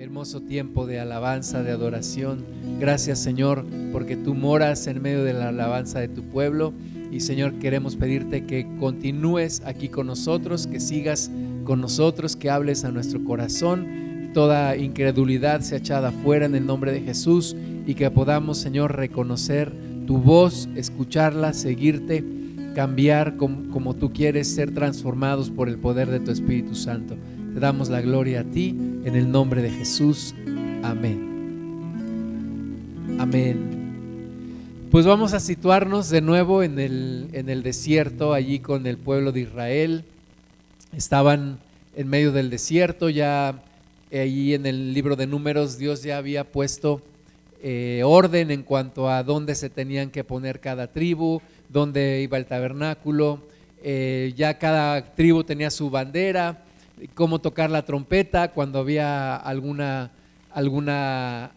hermoso tiempo de alabanza, de adoración. Gracias Señor, porque tú moras en medio de la alabanza de tu pueblo. Y Señor, queremos pedirte que continúes aquí con nosotros, que sigas con nosotros, que hables a nuestro corazón. Toda incredulidad sea echada fuera en el nombre de Jesús y que podamos, Señor, reconocer tu voz, escucharla, seguirte, cambiar como, como tú quieres, ser transformados por el poder de tu Espíritu Santo. Te damos la gloria a ti en el nombre de Jesús. Amén. Amén. Pues vamos a situarnos de nuevo en el, en el desierto, allí con el pueblo de Israel. Estaban en medio del desierto, ya allí en el libro de números Dios ya había puesto eh, orden en cuanto a dónde se tenían que poner cada tribu, dónde iba el tabernáculo, eh, ya cada tribu tenía su bandera, cómo tocar la trompeta cuando había alguna, alguna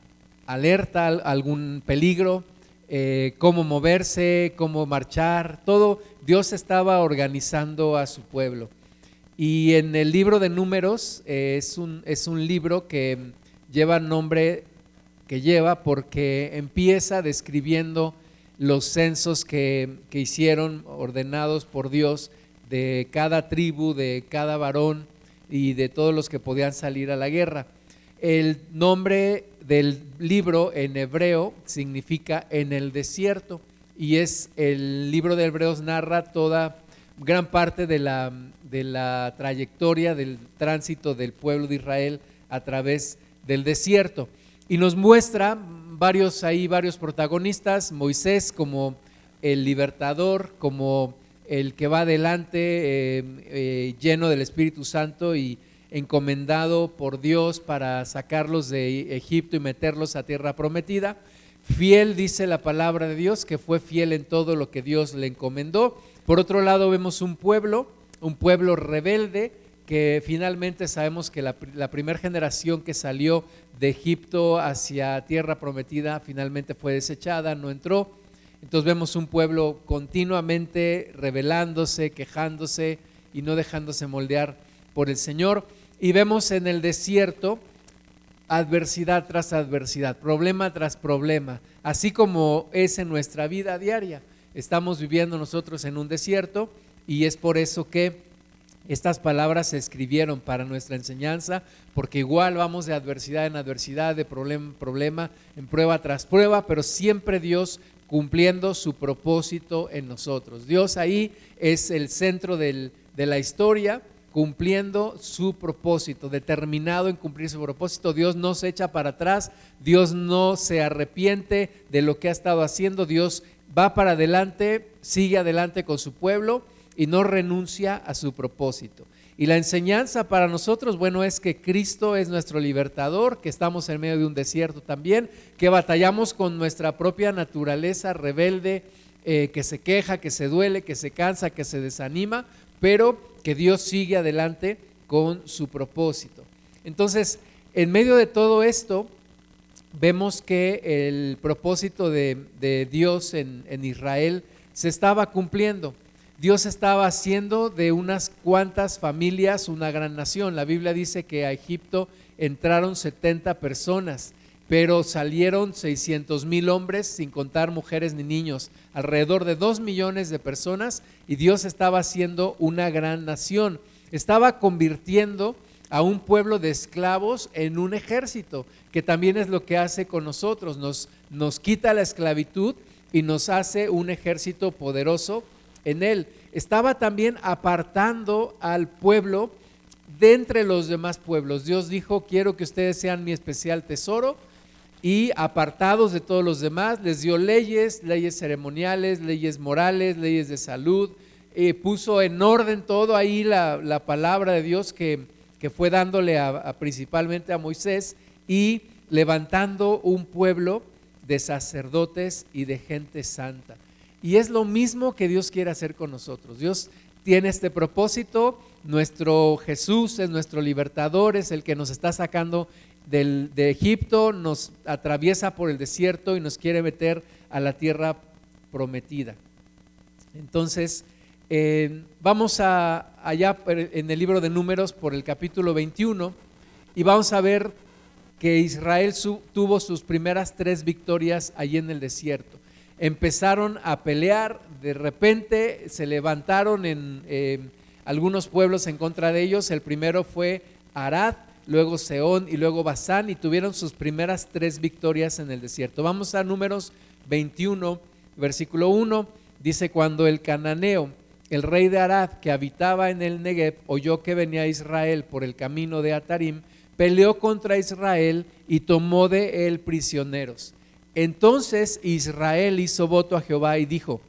alerta, algún peligro, eh, cómo moverse, cómo marchar, todo Dios estaba organizando a su pueblo. Y en el libro de números eh, es, un, es un libro que lleva nombre que lleva porque empieza describiendo los censos que, que hicieron ordenados por Dios de cada tribu, de cada varón, y de todos los que podían salir a la guerra. El nombre del libro en hebreo significa en el desierto y es el libro de Hebreos narra toda gran parte de la, de la trayectoria del tránsito del pueblo de Israel a través del desierto y nos muestra varios ahí varios protagonistas, Moisés como el libertador, como el que va adelante eh, eh, lleno del Espíritu Santo y encomendado por Dios para sacarlos de Egipto y meterlos a tierra prometida. Fiel dice la palabra de Dios, que fue fiel en todo lo que Dios le encomendó. Por otro lado vemos un pueblo, un pueblo rebelde, que finalmente sabemos que la, la primera generación que salió de Egipto hacia tierra prometida finalmente fue desechada, no entró entonces vemos un pueblo continuamente rebelándose, quejándose y no dejándose moldear por el Señor. Y vemos en el desierto adversidad tras adversidad, problema tras problema, así como es en nuestra vida diaria. Estamos viviendo nosotros en un desierto y es por eso que estas palabras se escribieron para nuestra enseñanza, porque igual vamos de adversidad en adversidad, de problema en problema, en prueba tras prueba, pero siempre Dios cumpliendo su propósito en nosotros. Dios ahí es el centro de la historia, cumpliendo su propósito, determinado en cumplir su propósito. Dios no se echa para atrás, Dios no se arrepiente de lo que ha estado haciendo, Dios va para adelante, sigue adelante con su pueblo y no renuncia a su propósito. Y la enseñanza para nosotros, bueno, es que Cristo es nuestro libertador, que estamos en medio de un desierto también, que batallamos con nuestra propia naturaleza rebelde, eh, que se queja, que se duele, que se cansa, que se desanima, pero que Dios sigue adelante con su propósito. Entonces, en medio de todo esto, vemos que el propósito de, Dios en Israel se estaba cumpliendo. Dios estaba haciendo de unas cuantas familias una gran nación. La Biblia dice que a Egipto entraron 70 personas, pero salieron 600 mil hombres, sin contar mujeres ni niños, alrededor de 2 millones de personas, y Dios estaba haciendo una gran nación. Estaba convirtiendo a un pueblo de esclavos en un ejército, que también es lo que hace con nosotros, nos, nos quita la esclavitud y nos hace un ejército poderoso en él. Estaba también apartando al pueblo de entre los demás pueblos. Dios dijo, quiero que ustedes sean mi especial tesoro y apartados de todos los demás, les dio leyes, leyes ceremoniales, leyes morales, leyes de salud, eh, puso en orden todo ahí la, palabra de Dios que, que fue dándole principalmente a Moisés y levantando un pueblo de sacerdotes y de gente santa. Y es lo mismo que Dios quiere hacer con nosotros. Dios tiene este propósito. Nuestro Jesús es nuestro libertador, es el que nos está sacando del, de Egipto, nos atraviesa por el desierto y nos quiere meter a la tierra prometida. Entonces, eh, vamos a, allá en el libro de números por el capítulo 21 y vamos a ver que Israel tuvo sus primeras tres victorias allí en el desierto. Empezaron a pelear, de repente se levantaron en eh, algunos pueblos en contra de ellos. El primero fue Arad, luego Seón y luego Basán y tuvieron sus primeras tres victorias en el desierto. Vamos a números 21, versículo 1. Dice, cuando el cananeo, el rey de Arad, que habitaba en el Negev, oyó que venía Israel por el camino de Atarim, peleó contra Israel y tomó de él prisioneros. Entonces Israel hizo voto a Jehová y dijo,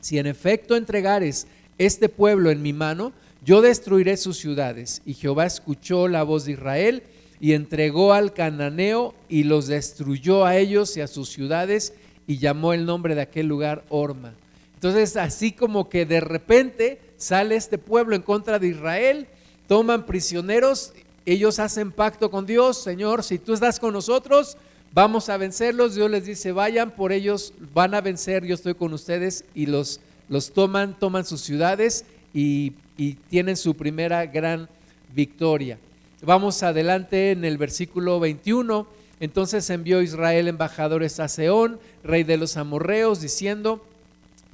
si en efecto entregares este pueblo en mi mano, yo destruiré sus ciudades. Y Jehová escuchó la voz de Israel y entregó al cananeo y los destruyó a ellos y a sus ciudades y llamó el nombre de aquel lugar Orma. Entonces, así como que de repente sale este pueblo en contra de Israel, toman prisioneros, ellos hacen pacto con Dios, Señor, si tú estás con nosotros, vamos a vencerlos. Dios les dice, vayan por ellos, van a vencer, yo estoy con ustedes y los, los toman, toman sus ciudades y, y tienen su primera gran victoria. Vamos adelante en el versículo 21. Entonces envió Israel embajadores a Seón, rey de los amorreos, diciendo,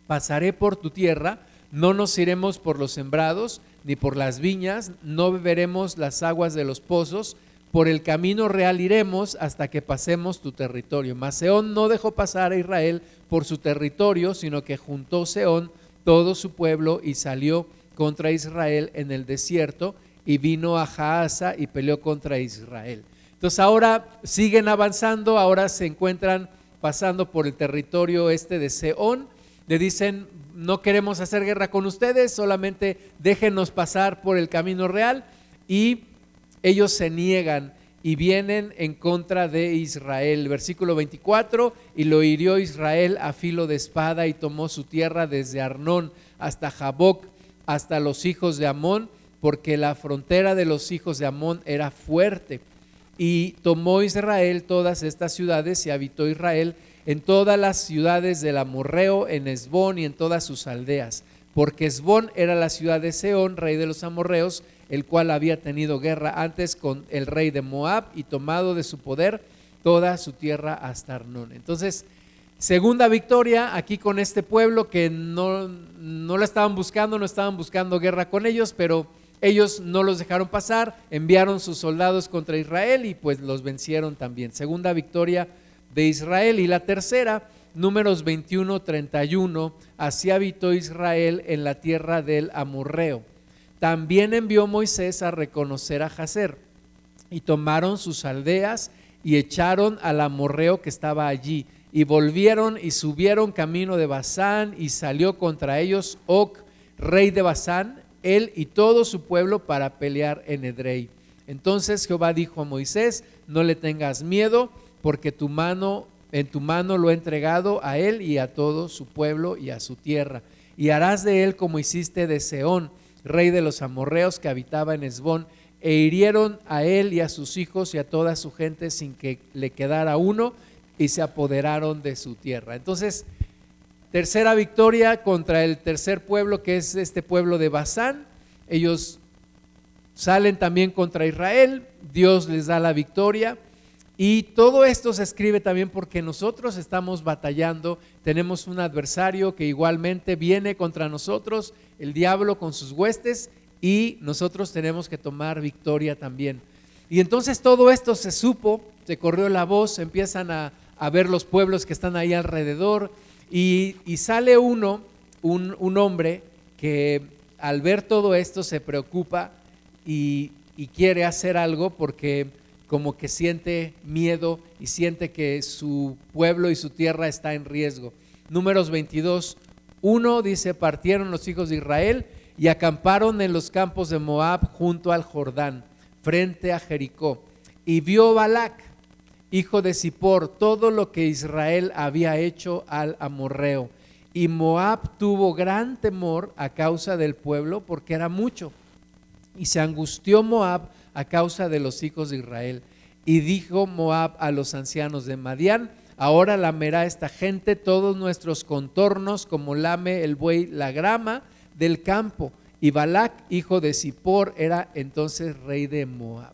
pasaré por tu tierra, no nos iremos por los sembrados, ni por las viñas, no beberemos las aguas de los pozos, por el camino real iremos hasta que pasemos tu territorio. Mas Seón no dejó pasar a Israel por su territorio, sino que juntó Seón todo su pueblo y salió contra Israel en el desierto y vino a Jaasa y peleó contra Israel. Entonces ahora siguen avanzando, ahora se encuentran pasando por el territorio este de Seón. Le dicen, no queremos hacer guerra con ustedes, solamente déjenos pasar por el camino real. Y ellos se niegan y vienen en contra de Israel. Versículo 24, y lo hirió Israel a filo de espada y tomó su tierra desde Arnón hasta Jaboc, hasta los hijos de Amón, porque la frontera de los hijos de Amón era fuerte. Y tomó Israel todas estas ciudades y habitó Israel en todas las ciudades del amorreo, en Esbón y en todas sus aldeas, porque Esbón era la ciudad de Seón, rey de los amorreos, el cual había tenido guerra antes con el rey de Moab y tomado de su poder toda su tierra hasta Arnón. Entonces, segunda victoria aquí con este pueblo que no, no la estaban buscando, no estaban buscando guerra con ellos, pero ellos no los dejaron pasar, enviaron sus soldados contra Israel y pues los vencieron también. Segunda victoria de Israel. Y la tercera, números 21, 31, así habitó Israel en la tierra del Amorreo. También envió Moisés a reconocer a Jazer y tomaron sus aldeas y echaron al amorreo que estaba allí y volvieron y subieron camino de Basán y salió contra ellos Oc, rey de Basán, él y todo su pueblo para pelear en Edrei. Entonces Jehová dijo a Moisés, no le tengas miedo, porque tu mano en tu mano lo he entregado a él y a todo su pueblo y a su tierra. Y harás de él como hiciste de Seón, rey de los amorreos que habitaba en Esbón, e hirieron a él y a sus hijos y a toda su gente sin que le quedara uno, y se apoderaron de su tierra. Entonces, Tercera victoria contra el tercer pueblo, que es este pueblo de Basán. Ellos salen también contra Israel, Dios les da la victoria. Y todo esto se escribe también porque nosotros estamos batallando, tenemos un adversario que igualmente viene contra nosotros, el diablo con sus huestes, y nosotros tenemos que tomar victoria también. Y entonces todo esto se supo, se corrió la voz, empiezan a, a ver los pueblos que están ahí alrededor, y, sale uno, un, hombre, que al ver todo esto se preocupa y, quiere hacer algo porque como que siente miedo y siente que su pueblo y su tierra está en riesgo. Números 22, uno dice, partieron los hijos de Israel y acamparon en los campos de Moab junto al Jordán, frente a Jericó. Y vio Balac, hijo de Zippor, todo lo que Israel había hecho al amorreo. Y Moab tuvo gran temor a causa del pueblo porque era mucho. Y se angustió Moab a causa de los hijos de Israel. Y dijo Moab a los ancianos de Madián, ahora lamerá esta gente todos nuestros contornos como lame el buey la grama del campo. Y Balac, hijo de Zippor, era entonces rey de Moab.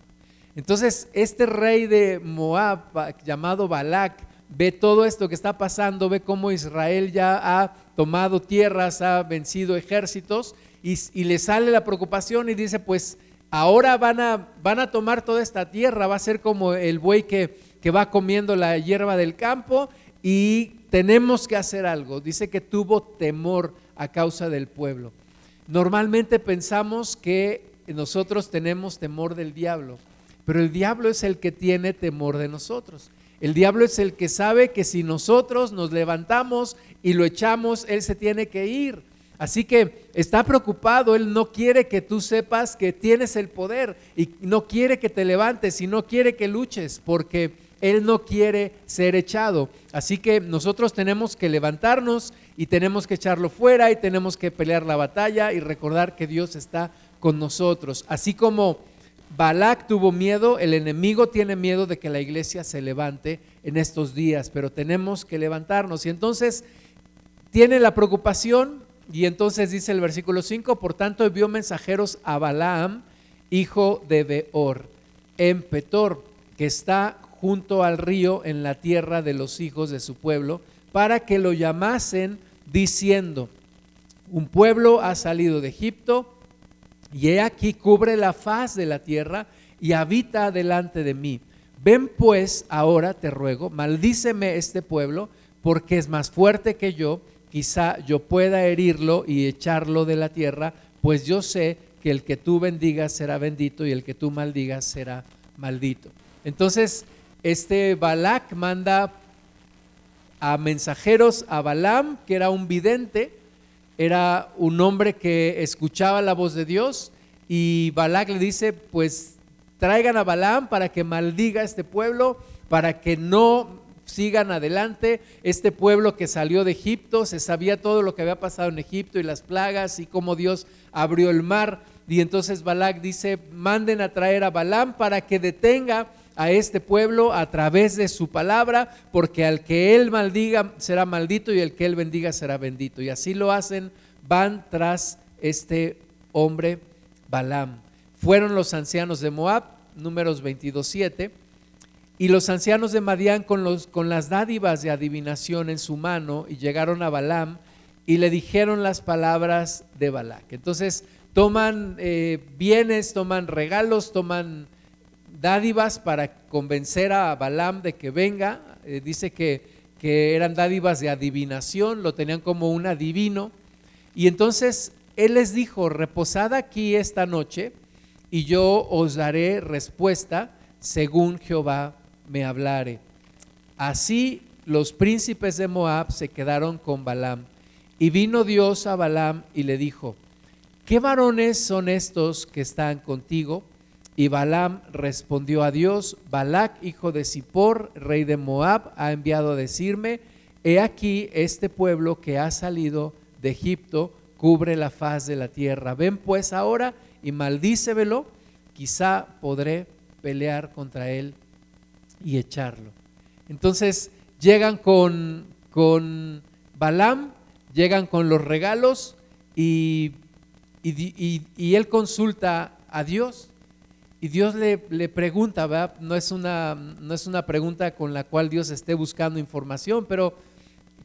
Entonces, este rey de Moab, llamado Balak, ve todo esto que está pasando, ve cómo Israel ya ha tomado tierras, ha vencido ejércitos y, le sale la preocupación y dice, pues ahora van a, van a tomar toda esta tierra, va a ser como el buey que, que va comiendo la hierba del campo y tenemos que hacer algo. Dice que tuvo temor a causa del pueblo. Normalmente pensamos que nosotros tenemos temor del diablo, pero el diablo es el que tiene temor de nosotros. El diablo es el que sabe que si nosotros nos levantamos y lo echamos, él se tiene que ir. Así que está preocupado, Él no quiere que tú sepas que tienes el poder y no quiere que te levantes y no quiere que luches porque Él no quiere ser echado. Así que nosotros tenemos que levantarnos y tenemos que echarlo fuera y tenemos que pelear la batalla y recordar que Dios está con nosotros. Así como Balak tuvo miedo, el enemigo tiene miedo de que la iglesia se levante en estos días, pero tenemos que levantarnos. Y entonces tiene la preocupación, y entonces dice el versículo 5, por tanto envió mensajeros a Balaam, hijo de Beor, en Petor, que está junto al río en la tierra de los hijos de su pueblo, para que lo llamasen diciendo, un pueblo ha salido de Egipto, y he aquí cubre la faz de la tierra y habita delante de mí. Ven pues ahora, te ruego, maldíceme este pueblo, porque es más fuerte que yo, quizá yo pueda herirlo y echarlo de la tierra, pues yo sé que el que tú bendigas será bendito y el que tú maldigas será maldito. Entonces, este Balak manda a mensajeros a Balaam, que era un vidente, era un hombre que escuchaba la voz de Dios, y Balak le dice, pues traigan a Balaam para que maldiga a este pueblo, para que no sigan adelante. Este pueblo que salió de Egipto, se sabía todo lo que había pasado en Egipto y las plagas y cómo Dios abrió el mar. Y entonces Balak dice, manden a traer a Balaam para que detenga a este pueblo a través de su palabra, porque al que él maldiga será maldito y el que él bendiga será bendito. Y así lo hacen, van tras este hombre Balaam. Fueron los ancianos de Moab, números 22.7 y los ancianos de Madián con, los, con las dádivas de adivinación en su mano y llegaron a Balaam y le dijeron las palabras de Balac. Entonces toman eh, bienes, toman regalos, toman dádivas para convencer a Balaam de que venga. Eh, dice que, que eran dádivas de adivinación, lo tenían como un adivino. Y entonces él les dijo, reposad aquí esta noche y yo os daré respuesta según Jehová me hablare. Así los príncipes de Moab se quedaron con Balaam. Y vino Dios a Balaam y le dijo, ¿qué varones son estos que están contigo? Y Balaam respondió a Dios, Balac, hijo de Zippor, rey de Moab, ha enviado a decirme, he aquí este pueblo que ha salido de Egipto cubre la faz de la tierra. Ven pues ahora y maldícevelo, quizá podré pelear contra él y echarlo. Entonces llegan con, con Balaam, llegan con los regalos y, y, él consulta a Dios. Y Dios le, le pregunta. No es, una, no es una pregunta con la cual Dios esté buscando información, pero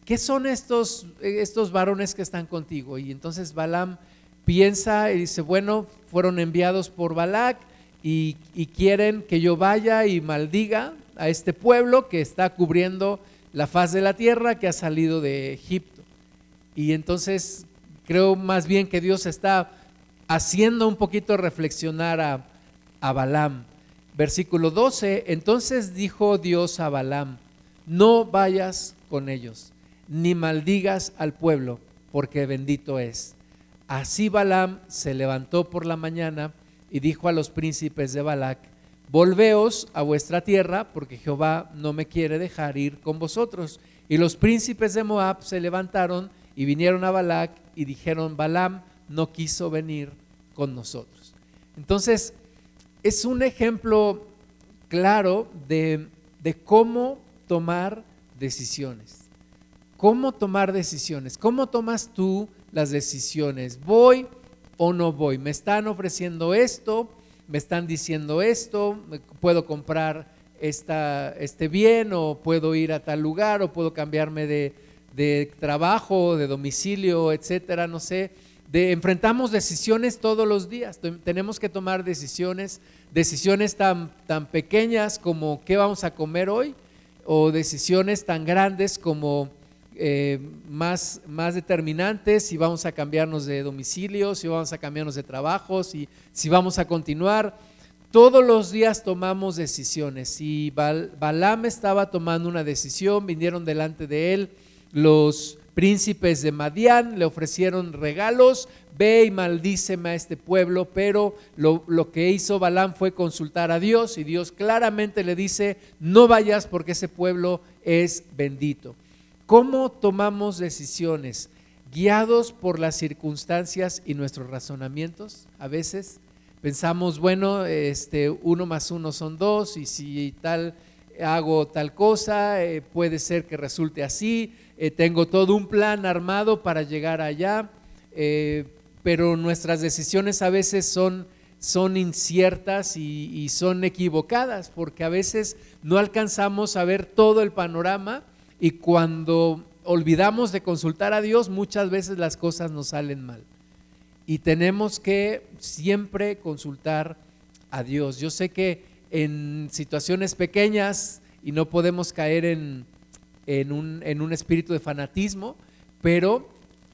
¿qué son estos, estos varones que están contigo? Y entonces Balaam piensa y dice, bueno, fueron enviados por Balac y, y, quieren que yo vaya y maldiga a este pueblo que está cubriendo la faz de la tierra que ha salido de Egipto. Y entonces creo más bien que Dios está haciendo un poquito reflexionar a, a Balaam. Versículo 12, entonces dijo Dios a Balaam, no vayas con ellos, ni maldigas al pueblo, porque bendito es. Así Balaam se levantó por la mañana y dijo a los príncipes de Balac, volveos a vuestra tierra, porque Jehová no me quiere dejar ir con vosotros. Y los príncipes de Moab se levantaron y vinieron a Balac y dijeron, Balaam no quiso venir con nosotros. Entonces, es un ejemplo claro de, de cómo tomar decisiones. ¿Cómo tomar decisiones? ¿Cómo tomas tú las decisiones? ¿Voy o no voy? ¿Me están ofreciendo esto? Me están diciendo esto, puedo comprar este bien o puedo ir a tal lugar o puedo cambiarme de, trabajo, de domicilio, etcétera, no sé. Enfrentamos decisiones todos los días, tenemos que tomar decisiones, decisiones tan, tan pequeñas como qué vamos a comer hoy o decisiones tan grandes como eh, más, más determinantes, si vamos a cambiarnos de domicilio, si vamos a cambiarnos de trabajo, si, si vamos a continuar. Todos los días tomamos decisiones. Y Balaam estaba tomando una decisión, vinieron delante de él los príncipes de Madián, le ofrecieron regalos, ve y maldíceme a este pueblo, pero lo, lo, que hizo Balaam fue consultar a Dios y Dios claramente le dice, no vayas porque ese pueblo es bendito. ¿Cómo tomamos decisiones? ¿Guiados por las circunstancias y nuestros razonamientos? A veces pensamos, bueno, este, uno más uno son dos y si tal hago tal cosa, eh, puede ser que resulte así, eh, tengo todo un plan armado para llegar allá, eh, pero nuestras decisiones a veces son, son inciertas y, y son equivocadas, porque a veces no alcanzamos a ver todo el panorama y cuando olvidamos de consultar a Dios, muchas veces las cosas nos salen mal. Y tenemos que siempre consultar a Dios. Yo sé que en situaciones pequeñas y no podemos caer en, en, un, en un espíritu de fanatismo, pero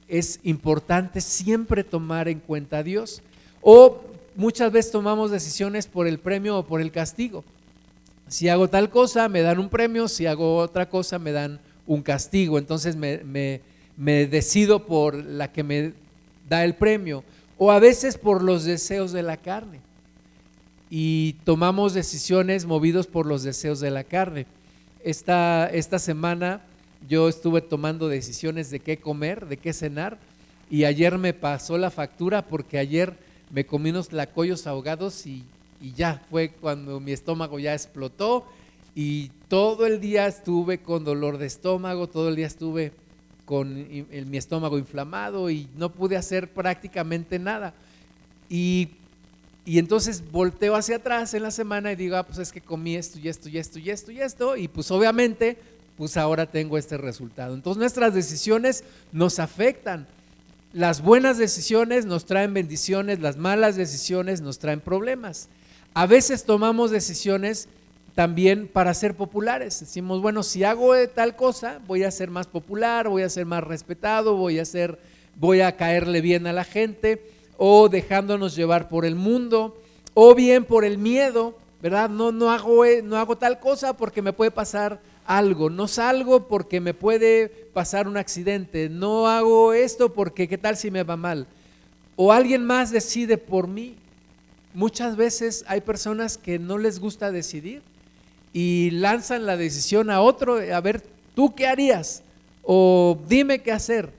es importante siempre tomar en cuenta a Dios. O muchas veces tomamos decisiones por el premio o por el castigo. Si hago tal cosa, me dan un premio, si hago otra cosa, me dan un castigo. Entonces me, decido por la que me da el premio. O a veces por los deseos de la carne. Y tomamos decisiones movidos por los deseos de la carne. Esta, esta semana yo estuve tomando decisiones de qué comer, de qué cenar. Y ayer me pasó la factura porque ayer me comí unos lacoyos ahogados y y ya fue cuando mi estómago ya explotó y todo el día estuve con dolor de estómago, todo el día estuve con mi estómago inflamado y no pude hacer prácticamente nada. Y, y, entonces volteo hacia atrás en la semana y digo, ah, pues es que comí esto y esto y esto y esto y esto, y pues obviamente, pues ahora tengo este resultado. Entonces nuestras decisiones nos afectan. Las buenas decisiones nos traen bendiciones, las malas decisiones nos traen problemas. A veces tomamos decisiones también para ser populares. Decimos, bueno, si hago tal cosa, voy a ser más popular, voy a ser más respetado, voy a ser, voy a caerle bien a la gente, o dejándonos llevar por el mundo, o bien por el miedo, ¿verdad? No, no, hago, no hago tal cosa porque me puede pasar algo, no salgo porque me puede pasar un accidente, no hago esto porque qué tal si me va mal. O alguien más decide por mí, muchas veces hay personas que no les gusta decidir y lanzan la decisión a otro, a ver, ¿tú qué harías? O dime qué hacer,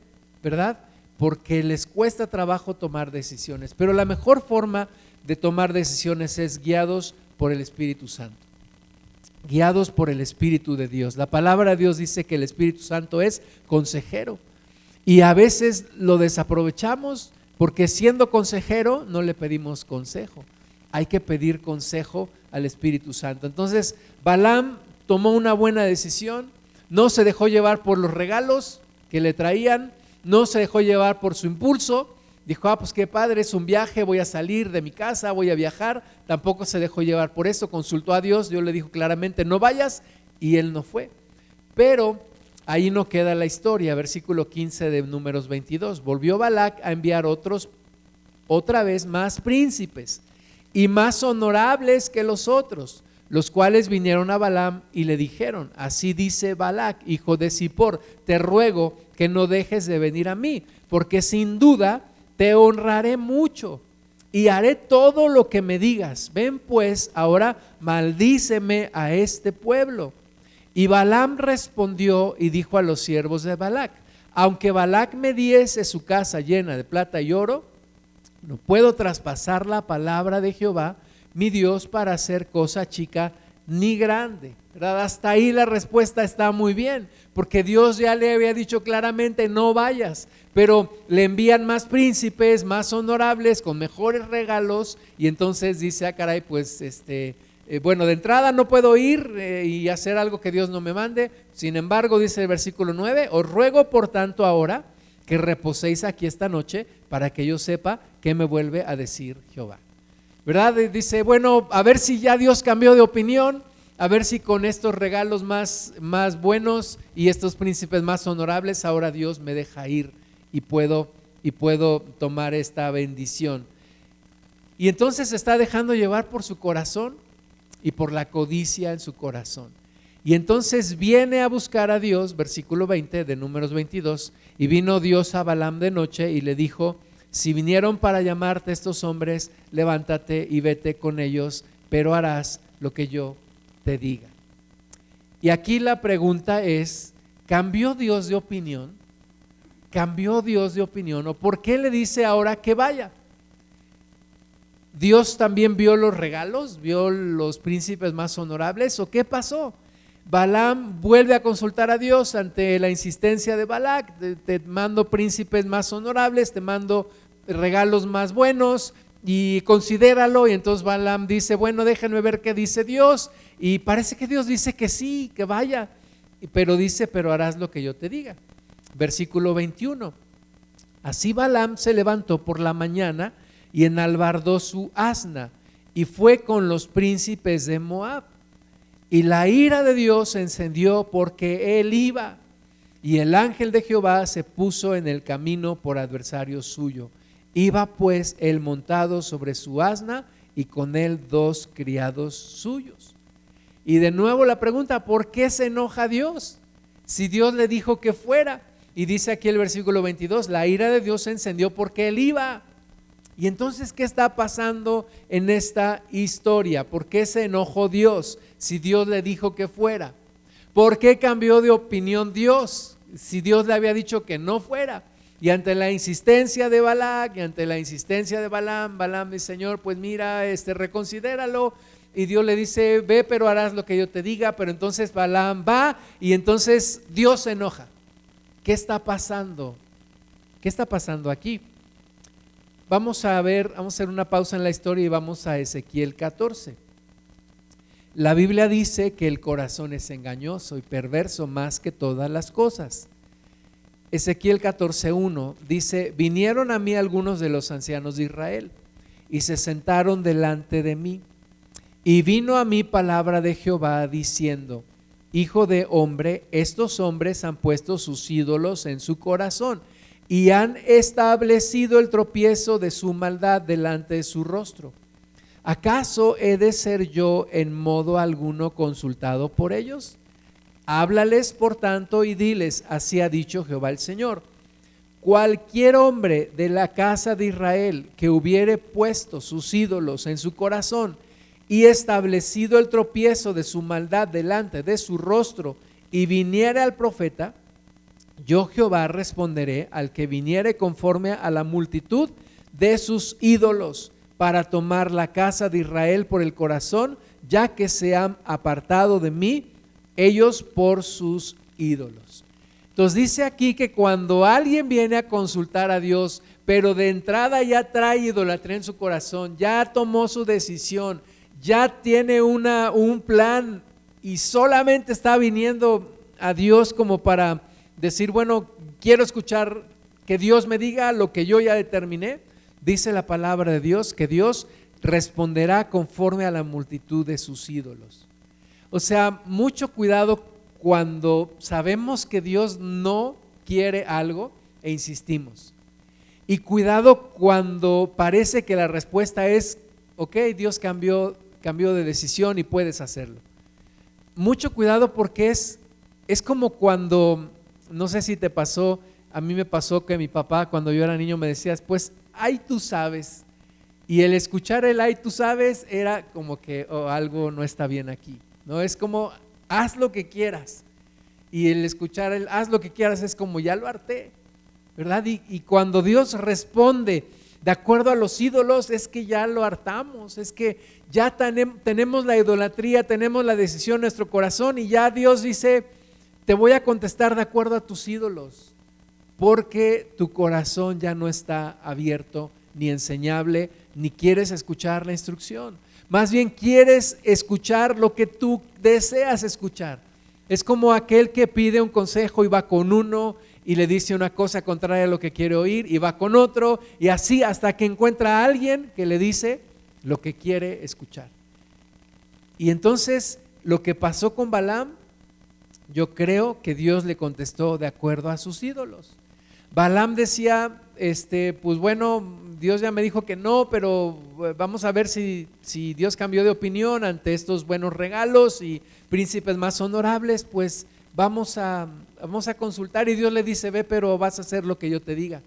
¿verdad? Porque les cuesta trabajo tomar decisiones. Pero la mejor forma de tomar decisiones es guiados por el Espíritu Santo. Guiados por el Espíritu de Dios. La palabra de Dios dice que el Espíritu Santo es consejero. Y a veces lo desaprovechamos porque siendo consejero no le pedimos consejo. Hay que pedir consejo al Espíritu Santo. Entonces, Balaam tomó una buena decisión, no se dejó llevar por los regalos que le traían, no se dejó llevar por su impulso, dijo, ah, pues qué padre, es un viaje, voy a salir de mi casa, voy a viajar, tampoco se dejó llevar por eso, consultó a Dios, Dios le dijo claramente, no vayas, y él no fue. Pero Ahí no queda la historia, versículo 15 de números 22. Volvió Balac a enviar otros, otra vez más príncipes y más honorables que los otros, los cuales vinieron a Balaam y le dijeron, así dice Balac, hijo de Zippor, te ruego que no dejes de venir a mí, porque sin duda te honraré mucho y haré todo lo que me digas. Ven pues, ahora maldíceme a este pueblo. Y Balaam respondió y dijo a los siervos de Balac, aunque Balac me diese su casa llena de plata y oro, no puedo traspasar la palabra de Jehová, mi Dios, para hacer cosa chica ni grande. ¿verdad? Hasta ahí la respuesta está muy bien, porque Dios ya le había dicho claramente, no vayas, pero le envían más príncipes, más honorables, con mejores regalos, y entonces dice, ah, caray, pues este, eh, bueno, de entrada no puedo ir eh, y hacer algo que Dios no me mande, sin embargo, dice el versículo 9, os ruego por tanto ahora que reposéis aquí esta noche para que yo sepa qué me vuelve a decir Jehová. ¿verdad? Dice, bueno, a ver si ya Dios cambió de opinión, a ver si con estos regalos más, más buenos y estos príncipes más honorables, ahora Dios me deja ir y puedo, y puedo tomar esta bendición. Y entonces se está dejando llevar por su corazón y por la codicia en su corazón. Y entonces viene a buscar a Dios, versículo 20 de números 22, y vino Dios a Balaam de noche y le dijo, si vinieron para llamarte estos hombres, levántate y vete con ellos, pero harás lo que yo te diga. Y aquí la pregunta es, ¿cambió Dios de opinión? ¿Cambió Dios de opinión? ¿O por qué le dice ahora que vaya? ¿Dios también vio los regalos? ¿Vio los príncipes más honorables? ¿O qué pasó? Balaam vuelve a consultar a Dios ante la insistencia de Balac, te, te, mando príncipes más honorables, te mando regalos más buenos y considéralo. Y entonces Balaam dice, bueno, déjenme ver qué dice Dios. Y parece que Dios dice que sí, que vaya. Pero dice, pero harás lo que yo te diga. Versículo 21. Así Balaam se levantó por la mañana y enalbardó su asna y fue con los príncipes de Moab. Y la ira de Dios se encendió porque él iba. Y el ángel de Jehová se puso en el camino por adversario suyo Iba pues él montado sobre su asna y con él dos criados suyos. Y de nuevo la pregunta, ¿por qué se enoja Dios? Si Dios le dijo que fuera. Y dice aquí el versículo 22, la ira de Dios se encendió porque él iba. Y entonces, ¿qué está pasando en esta historia? ¿Por qué se enojó Dios si Dios le dijo que fuera? ¿Por qué cambió de opinión Dios si Dios le había dicho que no fuera? Y ante la insistencia de Balac y ante la insistencia de Balaam, Balaam dice, Señor, pues mira, este, reconsidéralo. Y Dios le dice, ve, pero harás lo que yo te diga. Pero entonces Balaam va y entonces Dios se enoja. ¿Qué está pasando? ¿Qué está pasando aquí? Vamos a ver, vamos a hacer una pausa en la historia y vamos a Ezequiel 14. La Biblia dice que el corazón es engañoso y perverso más que todas las cosas. Ezequiel 14.1 dice, vinieron a mí algunos de los ancianos de Israel y se sentaron delante de mí. Y vino a mí palabra de Jehová diciendo, Hijo de hombre, estos hombres han puesto sus ídolos en su corazón y han establecido el tropiezo de su maldad delante de su rostro. ¿Acaso he de ser yo en modo alguno consultado por ellos? Háblales, por tanto, y diles, así ha dicho Jehová el Señor. Cualquier hombre de la casa de Israel que hubiere puesto sus ídolos en su corazón y establecido el tropiezo de su maldad delante de su rostro y viniere al profeta, yo Jehová responderé al que viniere conforme a la multitud de sus ídolos para tomar la casa de Israel por el corazón, ya que se han apartado de mí ellos por sus ídolos. Entonces dice aquí que cuando alguien viene a consultar a Dios, pero de entrada ya trae idolatría en su corazón, ya tomó su decisión, ya tiene una, un plan y solamente está viniendo a Dios como para decir, bueno, quiero escuchar que Dios me diga lo que yo ya determiné, dice la palabra de Dios, que Dios responderá conforme a la multitud de sus ídolos. O sea, mucho cuidado cuando sabemos que Dios no quiere algo e insistimos. Y cuidado cuando parece que la respuesta es, ok, Dios cambió, cambió de decisión y puedes hacerlo. Mucho cuidado porque es, es como cuando, no sé si te pasó, a mí me pasó que mi papá cuando yo era niño me decía, pues, ay, tú sabes. Y el escuchar el ay, tú sabes era como que oh, algo no está bien aquí. No es como, haz lo que quieras. Y el escuchar el haz lo que quieras es como, ya lo harté, ¿verdad? Y, cuando Dios responde de acuerdo a los ídolos, es que ya lo hartamos, es que ya tenemos la idolatría, tenemos la decisión en nuestro corazón y ya Dios dice, te voy a contestar de acuerdo a tus ídolos, porque tu corazón ya no está abierto ni enseñable, ni quieres escuchar la instrucción. Más bien quieres escuchar lo que tú deseas escuchar. Es como aquel que pide un consejo y va con uno y le dice una cosa contraria a lo que quiere oír y va con otro y así hasta que encuentra a alguien que le dice lo que quiere escuchar. Y entonces lo que pasó con Balaam, yo creo que Dios le contestó de acuerdo a sus ídolos. Balaam decía, este, pues bueno, Dios ya me dijo que no, pero eh, vamos a ver si, Dios cambió de opinión ante estos buenos regalos y príncipes más honorables, pues vamos a, vamos a consultar y Dios le dice, ve, pero vas a hacer lo que yo te diga.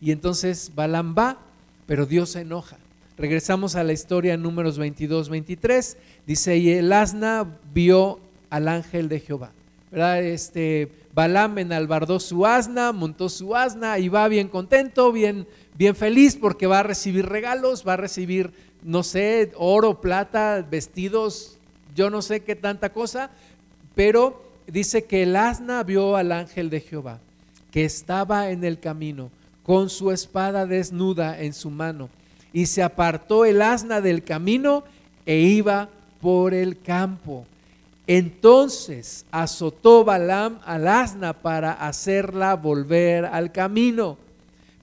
Y entonces Balaam va, pero Dios se enoja. Regresamos a la historia números 22, 23. Dice, y el asna vio al ángel de Jehová. Este, Balaam enalbardó su asna, montó su asna y va bien contento, bien, bien feliz porque va a recibir regalos, va a recibir, no sé, oro, plata, vestidos, yo no sé qué tanta cosa, pero dice que el asna vio al ángel de Jehová, que estaba en el camino, con su espada desnuda en su mano, y se apartó el asna del camino e iba por el campo. Entonces azotó Balaam al asna para hacerla volver al camino.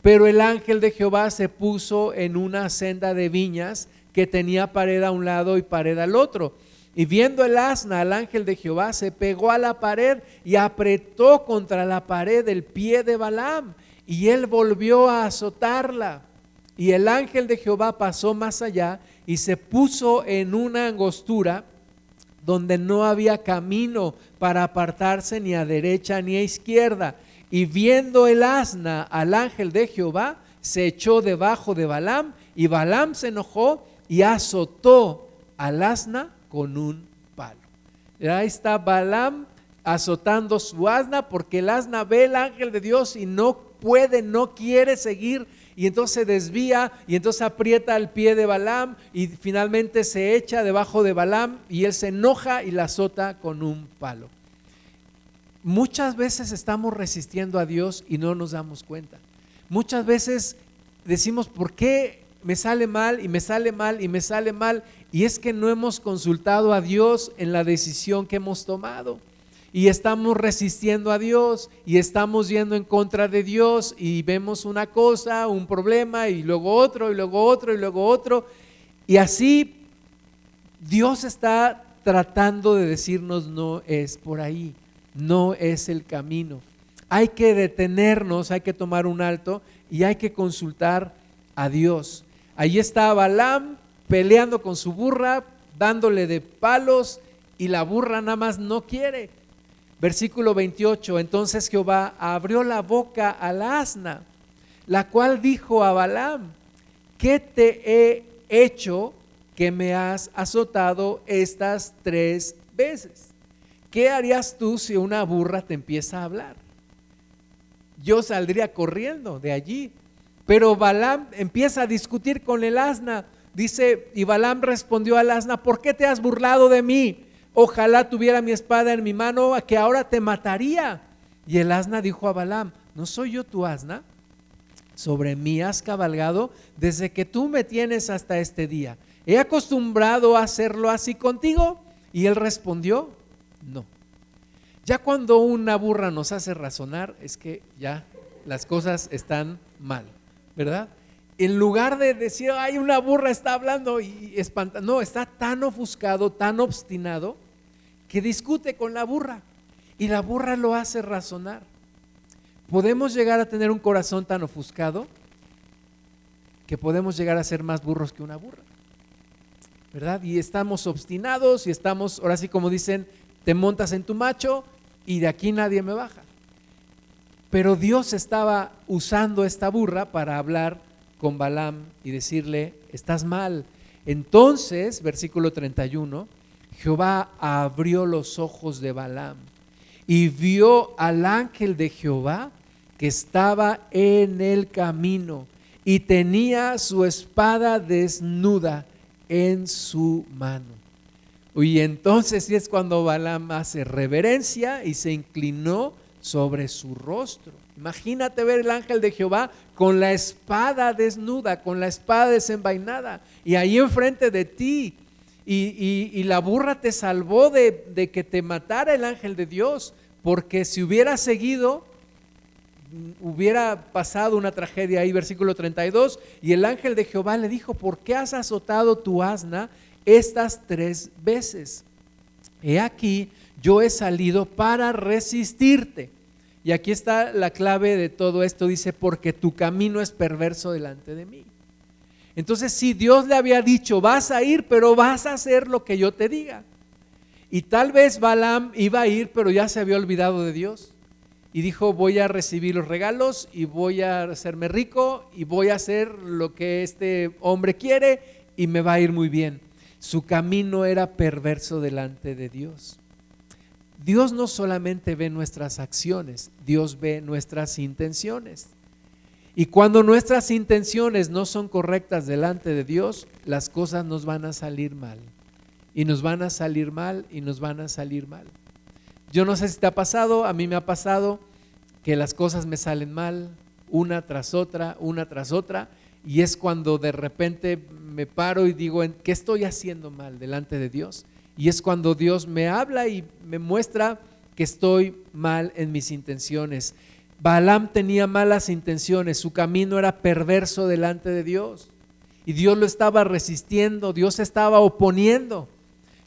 Pero el ángel de Jehová se puso en una senda de viñas que tenía pared a un lado y pared al otro y viendo el asna al ángel de Jehová, se pegó a la pared y apretó contra la pared el pie de Balaam. Y él volvió a azotarla. Y el ángel de Jehová pasó más allá y se puso en una angostura donde no había camino para apartarse ni a derecha ni a izquierda. Y viendo el asna al ángel de Jehová, se echó debajo de Balaam y Balaam se enojó y azotó al asna con un palo. Ahí está Balaam azotando su asna porque el asna ve el ángel de Dios y no puede, no quiere seguir y entonces se desvía y entonces aprieta el pie de Balaam y finalmente se echa debajo de Balaam y él se enoja y la azota con un palo. Muchas veces estamos resistiendo a Dios y no nos damos cuenta. Muchas veces decimos, ¿por qué me sale mal y me sale mal y me sale mal? Y es que no hemos consultado a Dios en la decisión que hemos tomado. Y estamos resistiendo a Dios y estamos yendo en contra de Dios y vemos una cosa, un problema y luego otro y luego otro y luego otro. Y así Dios está tratando de decirnos no es por ahí, no es el camino. Hay que detenernos, hay que tomar un alto y hay que consultar a Dios. Ahí está Balaam peleando con su burra, dándole de palos y la burra nada más no quiere. Versículo 28, entonces Jehová abrió la boca al asna, la cual dijo a Balaam, ¿qué te he hecho que me has azotado estas tres veces? ¿Qué harías tú si una burra te empieza a hablar? Yo saldría corriendo de allí. Pero Balaam empieza a discutir con el asna. Dice, y Balaam respondió al asna, ¿por qué te has burlado de mí? Ojalá tuviera mi espada en mi mano, que ahora te mataría. Y el asna dijo a Balaam, ¿no soy yo tu asna? Sobre mí has cabalgado desde que tú me tienes hasta este día. ¿He acostumbrado a hacerlo así contigo? Y él respondió, no. Ya cuando una burra nos hace razonar, es que ya las cosas están mal, ¿verdad? En lugar de decir, ay, una burra está hablando y espanta, no, está tan ofuscado, tan obstinado, que discute con la burra. Y la burra lo hace razonar. Podemos llegar a tener un corazón tan ofuscado que podemos llegar a ser más burros que una burra. ¿Verdad? Y estamos obstinados y estamos, ahora sí como dicen, te montas en tu macho y de aquí nadie me baja. Pero Dios estaba usando esta burra para hablar con Balaam y decirle, estás mal. Entonces, versículo 31, Jehová abrió los ojos de Balaam y vio al ángel de Jehová que estaba en el camino y tenía su espada desnuda en su mano. Y entonces es cuando Balaam hace reverencia y se inclinó sobre su rostro. Imagínate ver el ángel de Jehová con la espada desnuda, con la espada desenvainada, y ahí enfrente de ti. Y, la burra te salvó de, de que te matara el ángel de Dios, porque si hubiera seguido, hubiera pasado una tragedia ahí, versículo 32, y el ángel de Jehová le dijo, ¿por qué has azotado tu asna estas tres veces? He aquí, yo he salido para resistirte. Y aquí está la clave de todo esto, dice, porque tu camino es perverso delante de mí. Entonces, si Dios le había dicho, vas a ir, pero vas a hacer lo que yo te diga. Y tal vez Balaam iba a ir, pero ya se había olvidado de Dios y dijo, voy a recibir los regalos y voy a hacerme rico y voy a hacer lo que este hombre quiere y me va a ir muy bien. Su camino era perverso delante de Dios. Dios no solamente ve nuestras acciones, Dios ve nuestras intenciones. Y cuando nuestras intenciones no son correctas delante de Dios, las cosas nos van a salir mal. Y nos van a salir mal y nos van a salir mal. Yo no sé si te ha pasado, a mí me ha pasado que las cosas me salen mal, una tras otra, una tras otra, y es cuando de repente me paro y digo, ¿qué estoy haciendo mal delante de Dios? Y es cuando Dios me habla y me muestra que estoy mal en mis intenciones. Balaam tenía malas intenciones, su camino era perverso delante de Dios. Y Dios lo estaba resistiendo, Dios estaba oponiendo.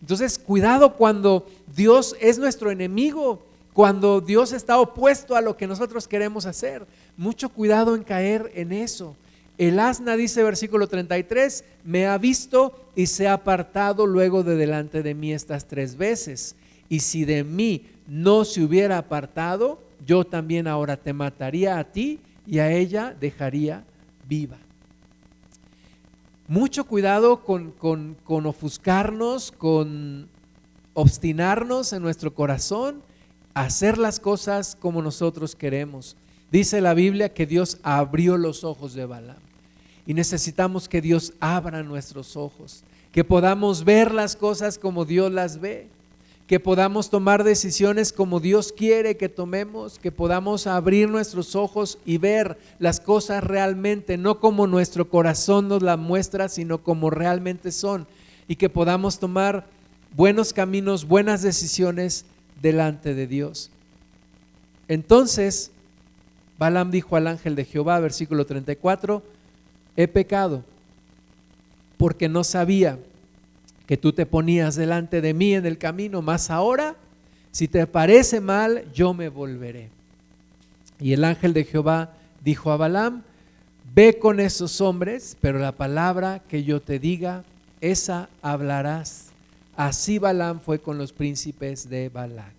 Entonces, cuidado cuando Dios es nuestro enemigo, cuando Dios está opuesto a lo que nosotros queremos hacer. Mucho cuidado en caer en eso. El asna dice versículo 33, me ha visto y se ha apartado luego de delante de mí estas tres veces. Y si de mí no se hubiera apartado, yo también ahora te mataría a ti y a ella dejaría viva mucho cuidado con, ofuscarnos, con obstinarnos en nuestro corazón, hacer las cosas como nosotros queremos. Dice la Biblia que Dios abrió los ojos de Balaam. Y necesitamos que Dios abra nuestros ojos, que podamos ver las cosas como Dios las ve que podamos tomar decisiones como Dios quiere que tomemos, que podamos abrir nuestros ojos y ver las cosas realmente, no como nuestro corazón nos las muestra, sino como realmente son, y que podamos tomar buenos caminos, buenas decisiones delante de Dios. Entonces, Balaam dijo al ángel de Jehová, versículo 34, he pecado porque no sabía que tú te ponías delante de mí en el camino, más ahora, si te parece mal, yo me volveré. Y el ángel de Jehová dijo a Balaam, ve con esos hombres, pero la palabra que yo te diga, esa hablarás. Así Balaam fue con los príncipes de Balac.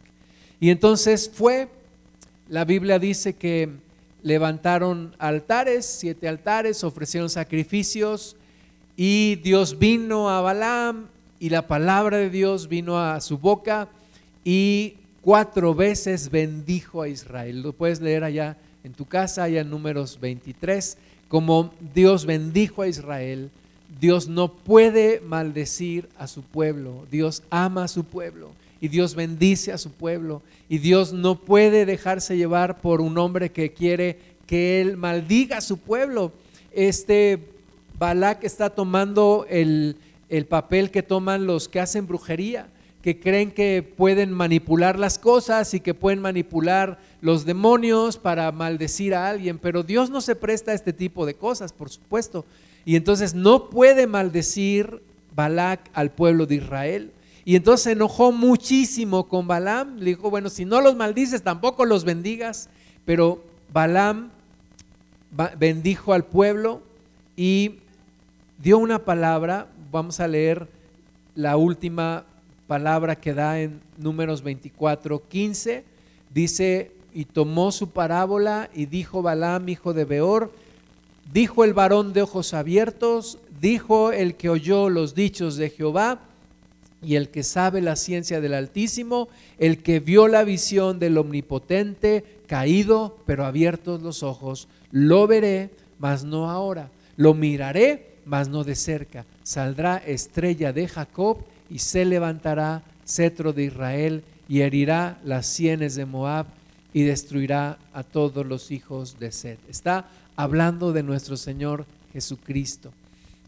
Y entonces fue, la Biblia dice que levantaron altares, siete altares, ofrecieron sacrificios, y Dios vino a Balaam y la palabra de Dios vino a su boca y cuatro veces bendijo a Israel. Lo puedes leer allá en tu casa, allá en números 23, como Dios bendijo a Israel. Dios no puede maldecir a su pueblo, Dios ama a su pueblo y Dios bendice a su pueblo y Dios no puede dejarse llevar por un hombre que quiere que él maldiga a su pueblo. Este Balak está tomando el, el papel que toman los que hacen brujería, que creen que pueden manipular las cosas y que pueden manipular los demonios para maldecir a alguien, pero Dios no se presta a este tipo de cosas, por supuesto. Y entonces no puede maldecir Balac al pueblo de Israel. Y entonces se enojó muchísimo con Balaam. Le dijo, bueno, si no los maldices, tampoco los bendigas. Pero Balaam bendijo al pueblo y dio una palabra vamos a leer la última palabra que da en números 24, 15. Dice, y tomó su parábola y dijo Balaam, hijo de Beor, dijo el varón de ojos abiertos, dijo el que oyó los dichos de Jehová y el que sabe la ciencia del Altísimo, el que vio la visión del Omnipotente, caído, pero abiertos los ojos, lo veré mas no ahora. Lo miraré, mas no de cerca. Saldrá estrella de Jacob y se levantará cetro de Israel y herirá las sienes de Moab y destruirá a todos los hijos de Sed. Está hablando de nuestro Señor Jesucristo.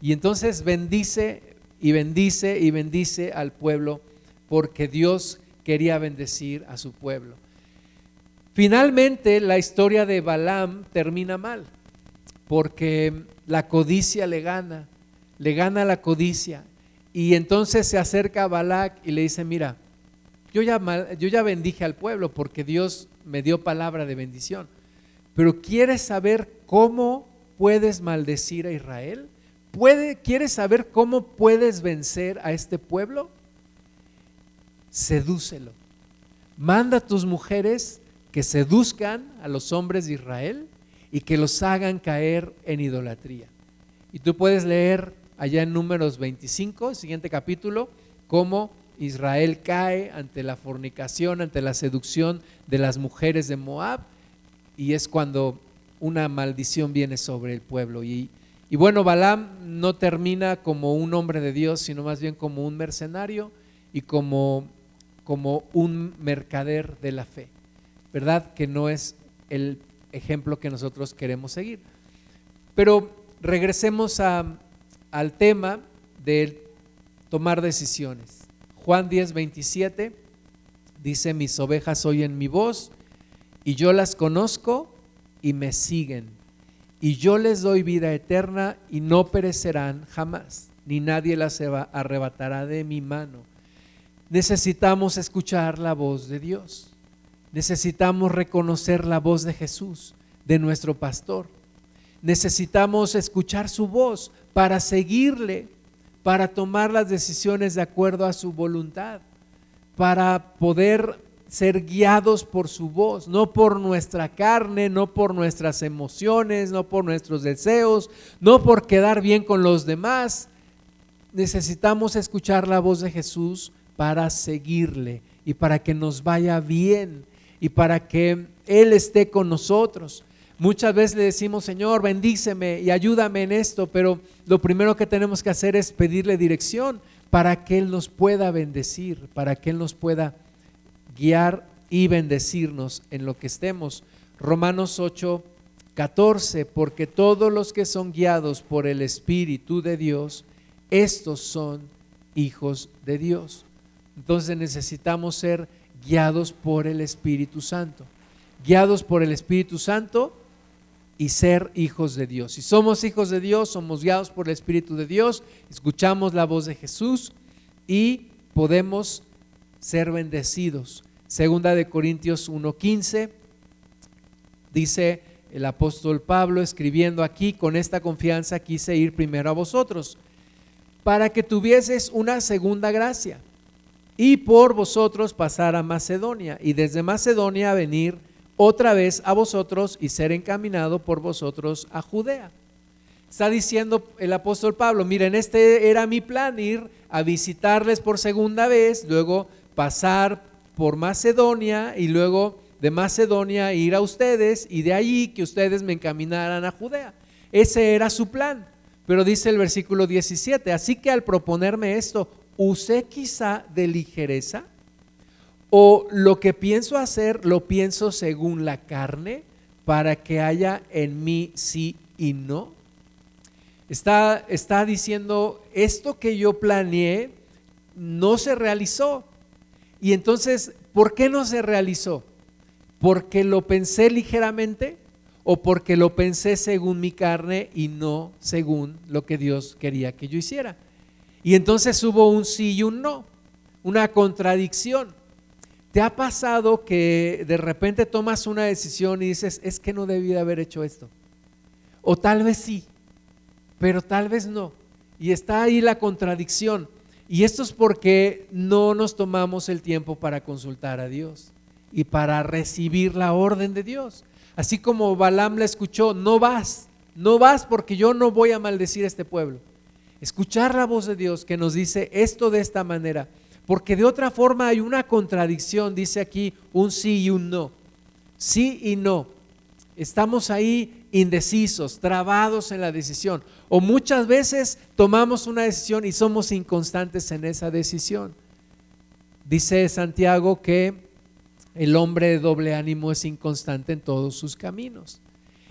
Y entonces bendice y bendice y bendice al pueblo porque Dios quería bendecir a su pueblo. Finalmente la historia de Balaam termina mal porque la codicia le gana, le gana la codicia y entonces se acerca a Balac y le dice, mira, yo ya, yo ya bendije al pueblo porque Dios me dio palabra de bendición. Pero ¿quieres saber cómo puedes maldecir a Israel? ¿Puede, ¿Quieres saber cómo puedes vencer a este pueblo? Sedúcelo. Manda a tus mujeres que seduzcan a los hombres de Israel y que los hagan caer en idolatría. Y tú puedes leer allá en números 25, siguiente capítulo, cómo Israel cae ante la fornicación, ante la seducción de las mujeres de Moab, y es cuando una maldición viene sobre el pueblo. Y, y bueno, Balaam no termina como un hombre de Dios, sino más bien como un mercenario y como, como un mercader de la fe. ¿Verdad? Que no es el ejemplo que nosotros queremos seguir. Pero regresemos al tema de tomar decisiones. Juan 10, 27 dice, mis ovejas oyen mi voz y yo las conozco y me siguen. Y yo les doy vida eterna y no perecerán jamás, ni nadie las arrebatará de mi mano. Necesitamos escuchar la voz de Dios. Necesitamos reconocer la voz de Jesús, de nuestro pastor. Necesitamos escuchar su voz para seguirle para tomar las decisiones de acuerdo a su voluntad, para poder ser guiados por su voz, no por nuestra carne, no por nuestras emociones, no por nuestros deseos, no por quedar bien con los demás. Necesitamos escuchar la voz de Jesús para seguirle y para que nos vaya bien y para que Él esté con nosotros. Muchas veces le decimos, Señor, bendíceme y ayúdame en esto, pero lo primero que tenemos que hacer es pedirle dirección para que Él nos pueda bendecir, para que Él nos pueda guiar y bendecirnos en lo que estemos. Romanos 8, 14, porque todos los que son guiados por el Espíritu de Dios, estos son hijos de Dios. Entonces necesitamos ser guiados por el Espíritu Santo. Guiados por el Espíritu Santo y ser hijos de Dios. Si somos hijos de Dios, somos guiados por el Espíritu de Dios, escuchamos la voz de Jesús y podemos ser bendecidos. Segunda de Corintios 1:15 dice el apóstol Pablo escribiendo aquí, con esta confianza quise ir primero a vosotros, para que tuvieses una segunda gracia y por vosotros pasar a Macedonia y desde Macedonia venir otra vez a vosotros y ser encaminado por vosotros a Judea. Está diciendo el apóstol Pablo, miren, este era mi plan, ir a visitarles por segunda vez, luego pasar por Macedonia y luego de Macedonia ir a ustedes y de allí que ustedes me encaminaran a Judea. Ese era su plan. Pero dice el versículo 17, así que al proponerme esto, usé quizá de ligereza o lo que pienso hacer lo pienso según la carne para que haya en mí sí y no. Está, está diciendo, esto que yo planeé no se realizó. Y entonces, ¿por qué no se realizó? ¿Porque lo pensé ligeramente o porque lo pensé según mi carne y no según lo que Dios quería que yo hiciera? Y entonces hubo un sí y un no, una contradicción. ¿Te ha pasado que de repente tomas una decisión y dices, es que no debí haber hecho esto? O tal vez sí, pero tal vez no. Y está ahí la contradicción. Y esto es porque no nos tomamos el tiempo para consultar a Dios y para recibir la orden de Dios. Así como Balaam la escuchó, no vas, no vas porque yo no voy a maldecir a este pueblo. Escuchar la voz de Dios que nos dice esto de esta manera porque de otra forma hay una contradicción, dice aquí un sí y un no. Sí y no. Estamos ahí indecisos, trabados en la decisión. O muchas veces tomamos una decisión y somos inconstantes en esa decisión. Dice Santiago que el hombre de doble ánimo es inconstante en todos sus caminos.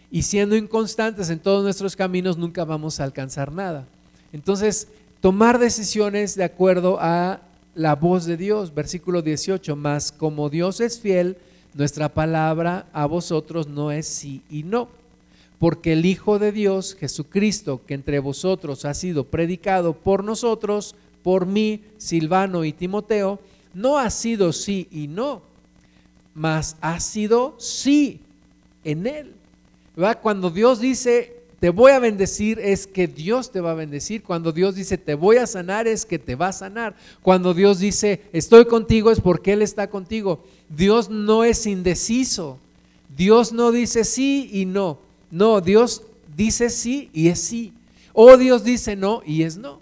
Y siendo inconstantes en todos nuestros caminos nunca vamos a alcanzar nada. Entonces, tomar decisiones de acuerdo a la voz de Dios, versículo 18, más como Dios es fiel, nuestra palabra a vosotros no es sí y no. Porque el Hijo de Dios, Jesucristo, que entre vosotros ha sido predicado por nosotros, por mí, Silvano y Timoteo, no ha sido sí y no, mas ha sido sí en él. Cuando Dios dice, te voy a bendecir, es que Dios te va a bendecir. Cuando Dios dice, te voy a sanar, es que te va a sanar. Cuando Dios dice, estoy contigo, es porque Él está contigo. Dios no es indeciso. Dios no dice sí y no. No, Dios dice sí y es sí. O Dios dice no y es no.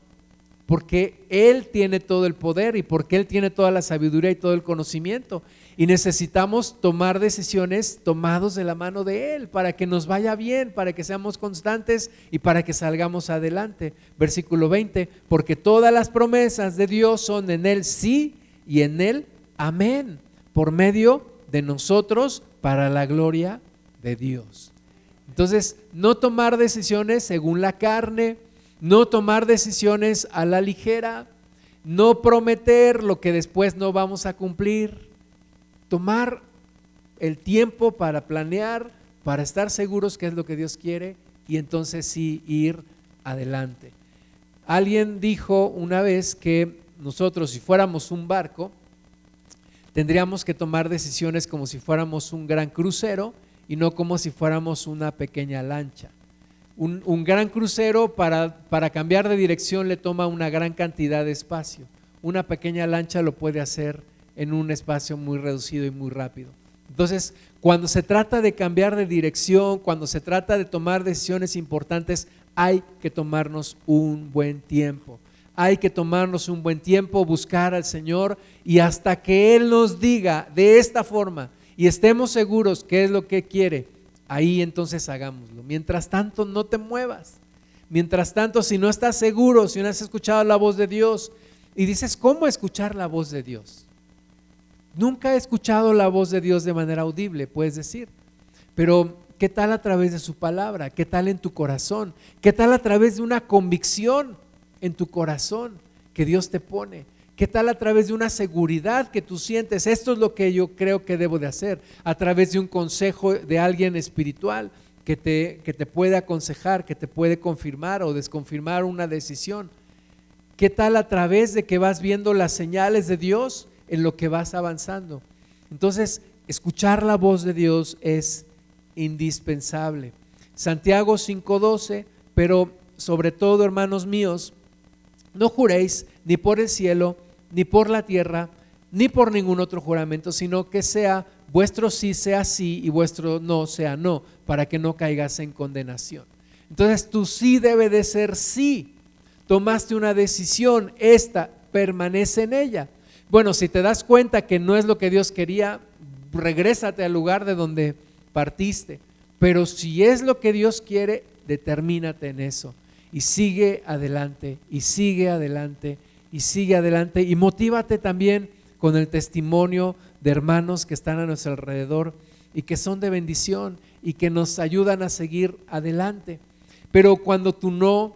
Porque Él tiene todo el poder y porque Él tiene toda la sabiduría y todo el conocimiento. Y necesitamos tomar decisiones tomados de la mano de Él para que nos vaya bien, para que seamos constantes y para que salgamos adelante. Versículo 20, porque todas las promesas de Dios son en Él sí y en Él amén, por medio de nosotros para la gloria de Dios. Entonces, no tomar decisiones según la carne, no tomar decisiones a la ligera, no prometer lo que después no vamos a cumplir tomar el tiempo para planear, para estar seguros que es lo que Dios quiere y entonces sí ir adelante. Alguien dijo una vez que nosotros si fuéramos un barco, tendríamos que tomar decisiones como si fuéramos un gran crucero y no como si fuéramos una pequeña lancha. Un, un, gran crucero para, para cambiar de dirección le toma una gran cantidad de espacio. Una pequeña lancha lo puede hacer en un espacio muy reducido y muy rápido. Entonces, cuando se trata de cambiar de dirección, cuando se trata de tomar decisiones importantes, hay que tomarnos un buen tiempo. Hay que tomarnos un buen tiempo, buscar al Señor y hasta que Él nos diga de esta forma y estemos seguros que es lo que quiere, ahí entonces hagámoslo. Mientras tanto, no te muevas. Mientras tanto, si no estás seguro, si no has escuchado la voz de Dios y dices, ¿cómo escuchar la voz de Dios? Nunca he escuchado la voz de Dios de manera audible, puedes decir. Pero, ¿qué tal a través de su palabra? ¿Qué tal en tu corazón? ¿Qué tal a través de una convicción en tu corazón que Dios te pone? ¿Qué tal a través de una seguridad que tú sientes? Esto es lo que yo creo que debo de hacer. A través de un consejo de alguien espiritual que te, que te puede aconsejar, que te puede confirmar o desconfirmar una decisión. ¿Qué tal a través de que vas viendo las señales de Dios? en lo que vas avanzando. Entonces, escuchar la voz de Dios es indispensable. Santiago 5:12, pero sobre todo, hermanos míos, no juréis ni por el cielo, ni por la tierra, ni por ningún otro juramento, sino que sea vuestro sí sea sí y vuestro no sea no, para que no caigas en condenación. Entonces tu sí debe de ser sí. Tomaste una decisión, esta permanece en ella. Bueno, si te das cuenta que no es lo que Dios quería, regrésate al lugar de donde partiste. Pero si es lo que Dios quiere, determínate en eso. Y sigue adelante, y sigue adelante, y sigue adelante. Y motívate también con el testimonio de hermanos que están a nuestro alrededor y que son de bendición y que nos ayudan a seguir adelante. Pero cuando tú no,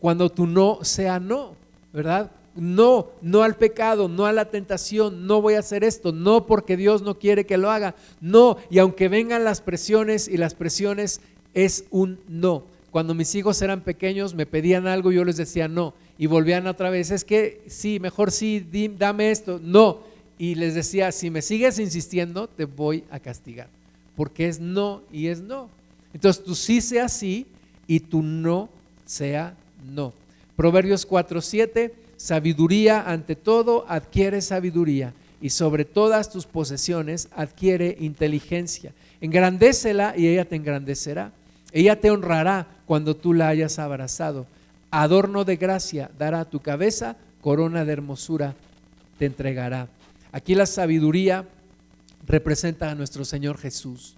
cuando tú no sea no, ¿verdad? no, no al pecado, no a la tentación, no voy a hacer esto, no porque Dios no quiere que lo haga, no, y aunque vengan las presiones y las presiones es un no. Cuando mis hijos eran pequeños me pedían algo y yo les decía no, y volvían otra vez, es que sí, mejor sí, dame esto, no, y les decía, si me sigues insistiendo, te voy a castigar, porque es no y es no. Entonces tú sí sea sí y tu no sea no. Proverbios 4, 7 Sabiduría ante todo adquiere sabiduría y sobre todas tus posesiones adquiere inteligencia. Engrandécela y ella te engrandecerá. Ella te honrará cuando tú la hayas abrazado. Adorno de gracia dará a tu cabeza, corona de hermosura te entregará. Aquí la sabiduría representa a nuestro Señor Jesús.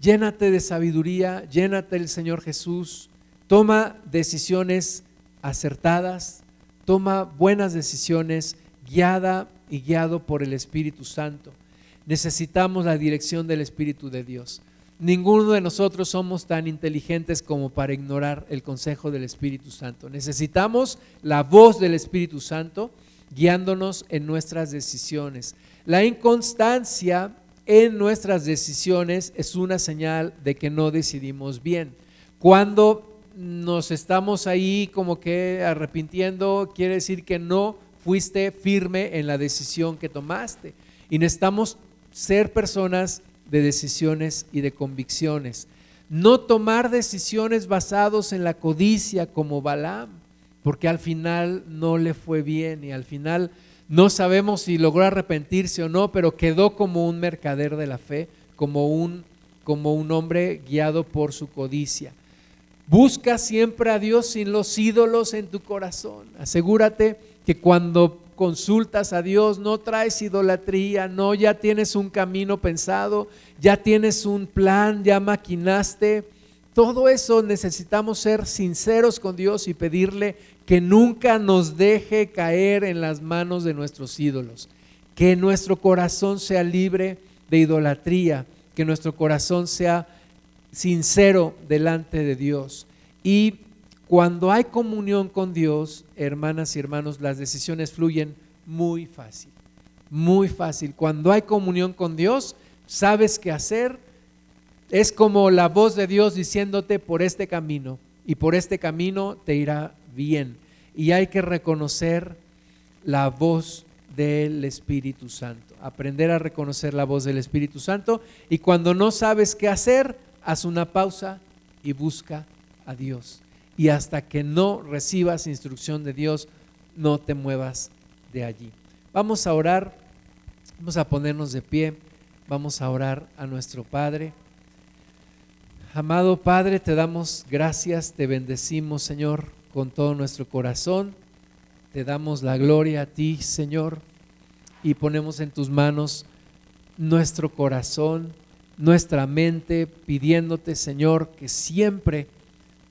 Llénate de sabiduría, llénate del Señor Jesús. Toma decisiones acertadas, toma buenas decisiones, guiada y guiado por el Espíritu Santo. Necesitamos la dirección del Espíritu de Dios. Ninguno de nosotros somos tan inteligentes como para ignorar el consejo del Espíritu Santo. Necesitamos la voz del Espíritu Santo guiándonos en nuestras decisiones. La inconstancia en nuestras decisiones es una señal de que no decidimos bien. Cuando nos estamos ahí como que arrepintiendo, quiere decir que no fuiste firme en la decisión que tomaste. Y necesitamos ser personas de decisiones y de convicciones. No tomar decisiones basados en la codicia como Balaam, porque al final no le fue bien y al final no sabemos si logró arrepentirse o no, pero quedó como un mercader de la fe, como un, como un hombre guiado por su codicia. Busca siempre a Dios sin los ídolos en tu corazón. Asegúrate que cuando consultas a Dios no traes idolatría, no, ya tienes un camino pensado, ya tienes un plan, ya maquinaste. Todo eso necesitamos ser sinceros con Dios y pedirle que nunca nos deje caer en las manos de nuestros ídolos, que nuestro corazón sea libre de idolatría, que nuestro corazón sea sincero delante de Dios. Y cuando hay comunión con Dios, hermanas y hermanos, las decisiones fluyen muy fácil, muy fácil. Cuando hay comunión con Dios, sabes qué hacer. Es como la voz de Dios diciéndote por este camino y por este camino te irá bien. Y hay que reconocer la voz del Espíritu Santo, aprender a reconocer la voz del Espíritu Santo y cuando no sabes qué hacer, haz una pausa y busca a Dios. Y hasta que no recibas instrucción de Dios, no te muevas de allí. Vamos a orar, vamos a ponernos de pie, vamos a orar a nuestro Padre. Amado Padre, te damos gracias, te bendecimos, Señor, con todo nuestro corazón. Te damos la gloria a ti, Señor, y ponemos en tus manos nuestro corazón, nuestra mente, pidiéndote, Señor, que siempre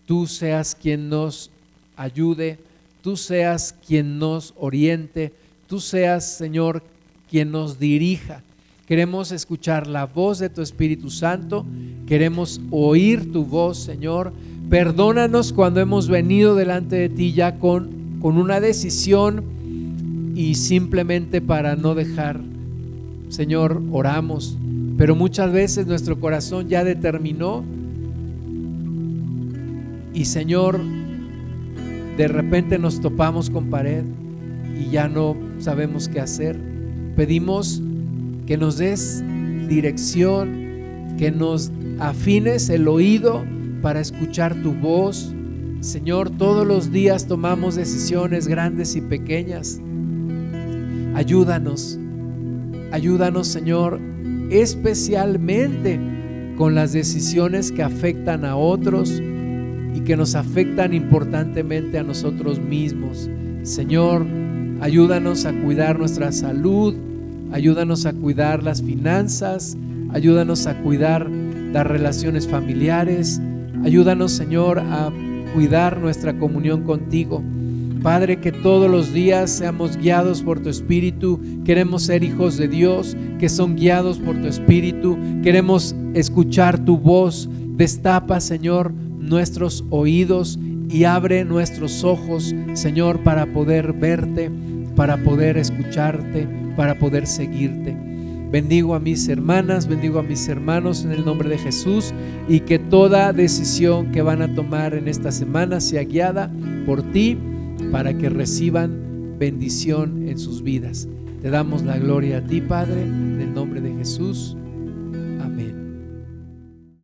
tú seas quien nos ayude, tú seas quien nos oriente, tú seas, Señor, quien nos dirija. Queremos escuchar la voz de tu Espíritu Santo, queremos oír tu voz, Señor. Perdónanos cuando hemos venido delante de ti ya con, con una decisión y simplemente para no dejar, Señor, oramos. Pero muchas veces nuestro corazón ya determinó y Señor, de repente nos topamos con pared y ya no sabemos qué hacer. Pedimos que nos des dirección, que nos afines el oído para escuchar tu voz. Señor, todos los días tomamos decisiones grandes y pequeñas. Ayúdanos, ayúdanos Señor, especialmente con las decisiones que afectan a otros que nos afectan importantemente a nosotros mismos. Señor, ayúdanos a cuidar nuestra salud, ayúdanos a cuidar las finanzas, ayúdanos a cuidar las relaciones familiares, ayúdanos Señor a cuidar nuestra comunión contigo. Padre, que todos los días seamos guiados por tu Espíritu. Queremos ser hijos de Dios, que son guiados por tu Espíritu. Queremos escuchar tu voz. Destapa, Señor, nuestros oídos y abre nuestros ojos, Señor, para poder verte, para poder escucharte, para poder seguirte. Bendigo a mis hermanas, bendigo a mis hermanos en el nombre de Jesús y que toda decisión que van a tomar en esta semana sea guiada por ti para que reciban bendición en sus vidas. Te damos la gloria a ti, Padre, en el nombre de Jesús.